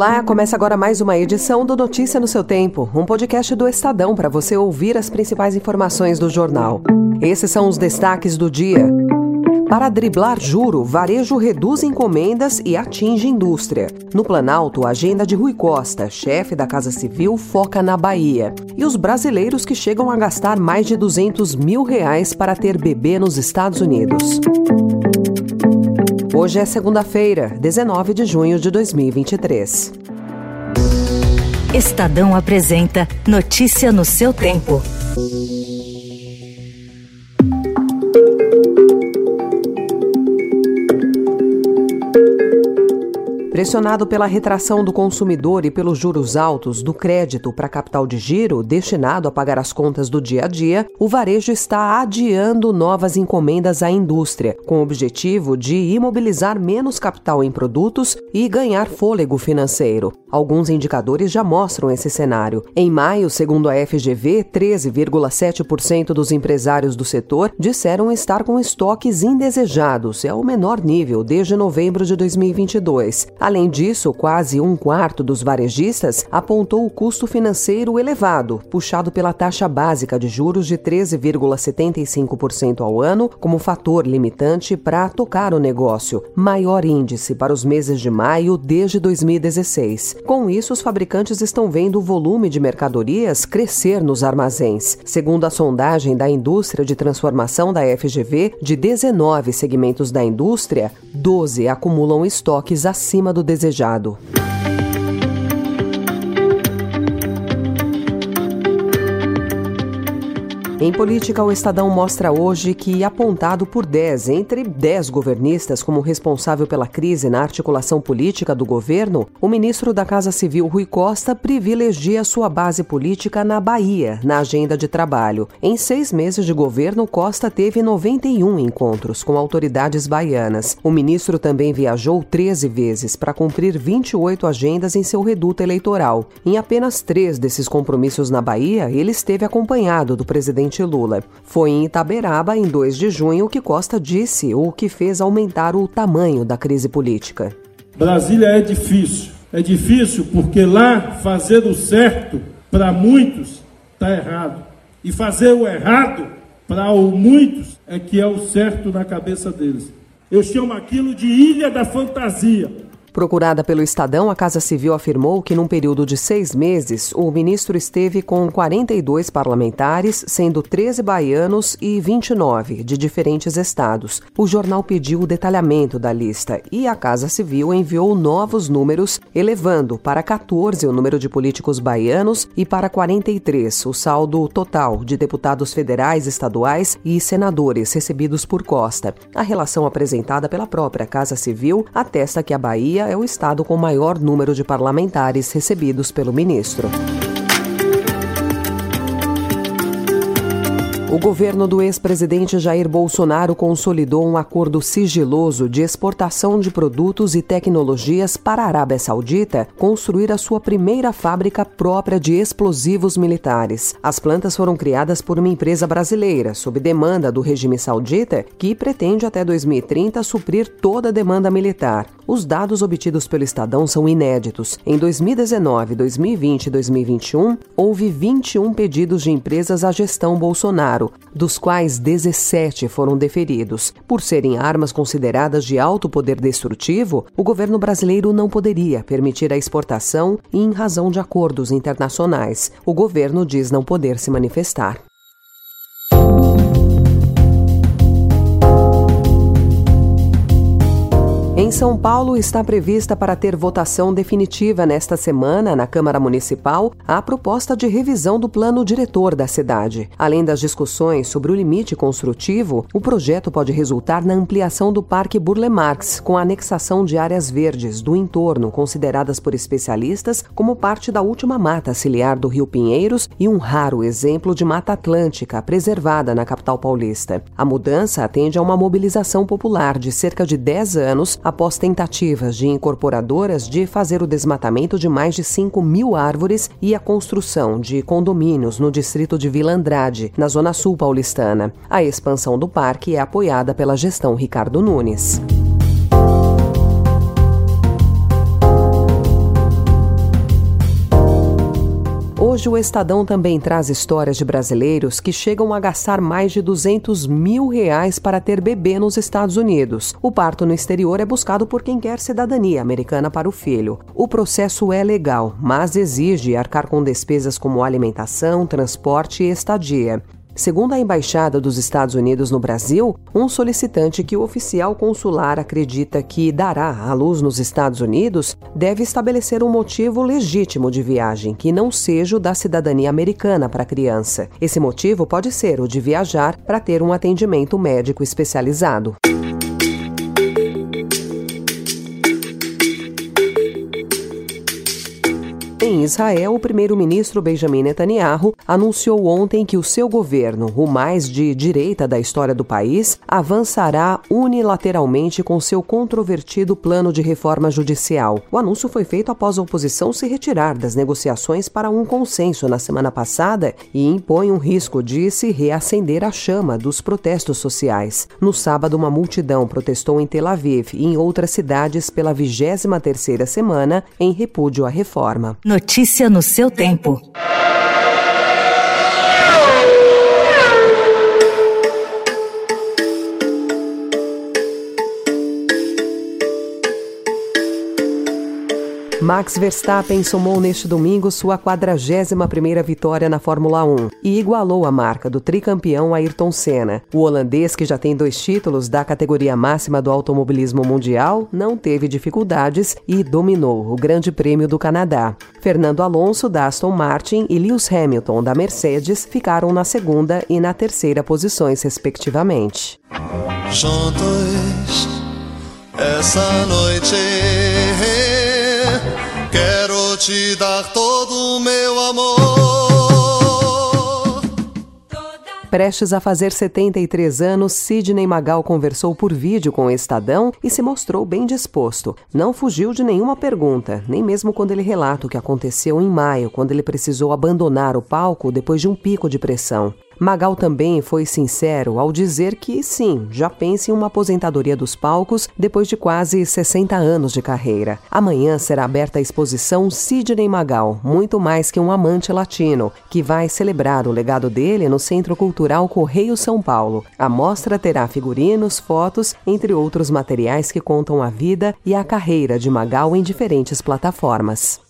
Olá, começa agora mais uma edição do Notícia no seu Tempo, um podcast do Estadão para você ouvir as principais informações do jornal. Esses são os destaques do dia. Para driblar juro, varejo reduz encomendas e atinge indústria. No Planalto, a agenda de Rui Costa, chefe da Casa Civil, foca na Bahia. E os brasileiros que chegam a gastar mais de 200 mil reais para ter bebê nos Estados Unidos. Hoje é segunda-feira, 19 de junho de 2023. Estadão apresenta Notícia no seu tempo. Pressionado pela retração do consumidor e pelos juros altos do crédito para capital de giro destinado a pagar as contas do dia a dia, o varejo está adiando novas encomendas à indústria, com o objetivo de imobilizar menos capital em produtos e ganhar fôlego financeiro. Alguns indicadores já mostram esse cenário. Em maio, segundo a FGV, 13,7% dos empresários do setor disseram estar com estoques indesejados, é o menor nível desde novembro de 2022. Além disso, quase um quarto dos varejistas apontou o custo financeiro elevado, puxado pela taxa básica de juros de 13,75% ao ano, como fator limitante para tocar o negócio, maior índice para os meses de maio desde 2016. Com isso, os fabricantes estão vendo o volume de mercadorias crescer nos armazéns. Segundo a sondagem da indústria de transformação da FGV, de 19 segmentos da indústria, 12 acumulam estoques acima do do desejado. Em política, o Estadão mostra hoje que, apontado por 10 entre 10 governistas como responsável pela crise na articulação política do governo, o ministro da Casa Civil, Rui Costa, privilegia sua base política na Bahia, na agenda de trabalho. Em seis meses de governo, Costa teve 91 encontros com autoridades baianas. O ministro também viajou 13 vezes para cumprir 28 agendas em seu reduto eleitoral. Em apenas três desses compromissos na Bahia, ele esteve acompanhado do presidente presidente Lula. Foi em Itaberaba, em 2 de junho, que Costa disse o que fez aumentar o tamanho da crise política. Brasília é difícil. É difícil porque lá fazer o certo para muitos está errado. E fazer o errado para muitos é que é o certo na cabeça deles. Eu chamo aquilo de ilha da fantasia. Procurada pelo Estadão, a Casa Civil afirmou que, num período de seis meses, o ministro esteve com 42 parlamentares, sendo 13 baianos e 29 de diferentes estados. O jornal pediu o detalhamento da lista e a Casa Civil enviou novos números, elevando para 14 o número de políticos baianos e para 43 o saldo total de deputados federais, estaduais e senadores recebidos por Costa. A relação apresentada pela própria Casa Civil atesta que a Bahia Bahia é o estado com maior número de parlamentares recebidos pelo ministro. O governo do ex-presidente Jair Bolsonaro consolidou um acordo sigiloso de exportação de produtos e tecnologias para a Arábia Saudita construir a sua primeira fábrica própria de explosivos militares. As plantas foram criadas por uma empresa brasileira, sob demanda do regime saudita, que pretende até 2030 suprir toda a demanda militar. Os dados obtidos pelo Estadão são inéditos. Em 2019, 2020 e 2021, houve 21 pedidos de empresas à gestão Bolsonaro dos quais 17 foram deferidos. Por serem armas consideradas de alto poder destrutivo, o governo brasileiro não poderia permitir a exportação e em razão de acordos internacionais. O governo diz não poder se manifestar. São Paulo, está prevista para ter votação definitiva nesta semana na Câmara Municipal a proposta de revisão do plano diretor da cidade. Além das discussões sobre o limite construtivo, o projeto pode resultar na ampliação do Parque Burle Marx, com a anexação de áreas verdes do entorno, consideradas por especialistas como parte da última mata ciliar do Rio Pinheiros e um raro exemplo de mata atlântica preservada na capital paulista. A mudança atende a uma mobilização popular de cerca de 10 anos após tentativas de incorporadoras de fazer o desmatamento de mais de 5 mil árvores e a construção de condomínios no distrito de Vila Andrade, na zona sul paulistana. A expansão do parque é apoiada pela gestão Ricardo Nunes. Hoje o Estadão também traz histórias de brasileiros que chegam a gastar mais de 200 mil reais para ter bebê nos Estados Unidos. O parto no exterior é buscado por quem quer cidadania americana para o filho. O processo é legal, mas exige arcar com despesas como alimentação, transporte e estadia. Segundo a Embaixada dos Estados Unidos no Brasil, um solicitante que o oficial consular acredita que dará à luz nos Estados Unidos deve estabelecer um motivo legítimo de viagem, que não seja o da cidadania americana para a criança. Esse motivo pode ser o de viajar para ter um atendimento médico especializado. Em Israel, o primeiro-ministro Benjamin Netanyahu anunciou ontem que o seu governo, o mais de direita da história do país, avançará unilateralmente com seu controvertido plano de reforma judicial. O anúncio foi feito após a oposição se retirar das negociações para um consenso na semana passada e impõe um risco de se reacender a chama dos protestos sociais. No sábado, uma multidão protestou em Tel Aviv e em outras cidades pela 23 terceira semana em repúdio à reforma. Notícia no seu tempo. Max Verstappen somou neste domingo sua 41ª vitória na Fórmula 1 e igualou a marca do tricampeão Ayrton Senna. O holandês, que já tem dois títulos da categoria máxima do automobilismo mundial, não teve dificuldades e dominou o Grande Prêmio do Canadá. Fernando Alonso, da Aston Martin, e Lewis Hamilton, da Mercedes, ficaram na segunda e na terceira posições, respectivamente. Juntos, essa noite te dar todo o meu amor. Prestes a fazer 73 anos, Sidney Magal conversou por vídeo com o Estadão e se mostrou bem disposto. Não fugiu de nenhuma pergunta, nem mesmo quando ele relata o que aconteceu em maio, quando ele precisou abandonar o palco depois de um pico de pressão. Magal também foi sincero ao dizer que sim, já pensa em uma aposentadoria dos palcos depois de quase 60 anos de carreira. Amanhã será aberta a exposição Sidney Magal, muito mais que um amante latino, que vai celebrar o legado dele no Centro Cultural Correio São Paulo. A mostra terá figurinos, fotos, entre outros materiais que contam a vida e a carreira de Magal em diferentes plataformas.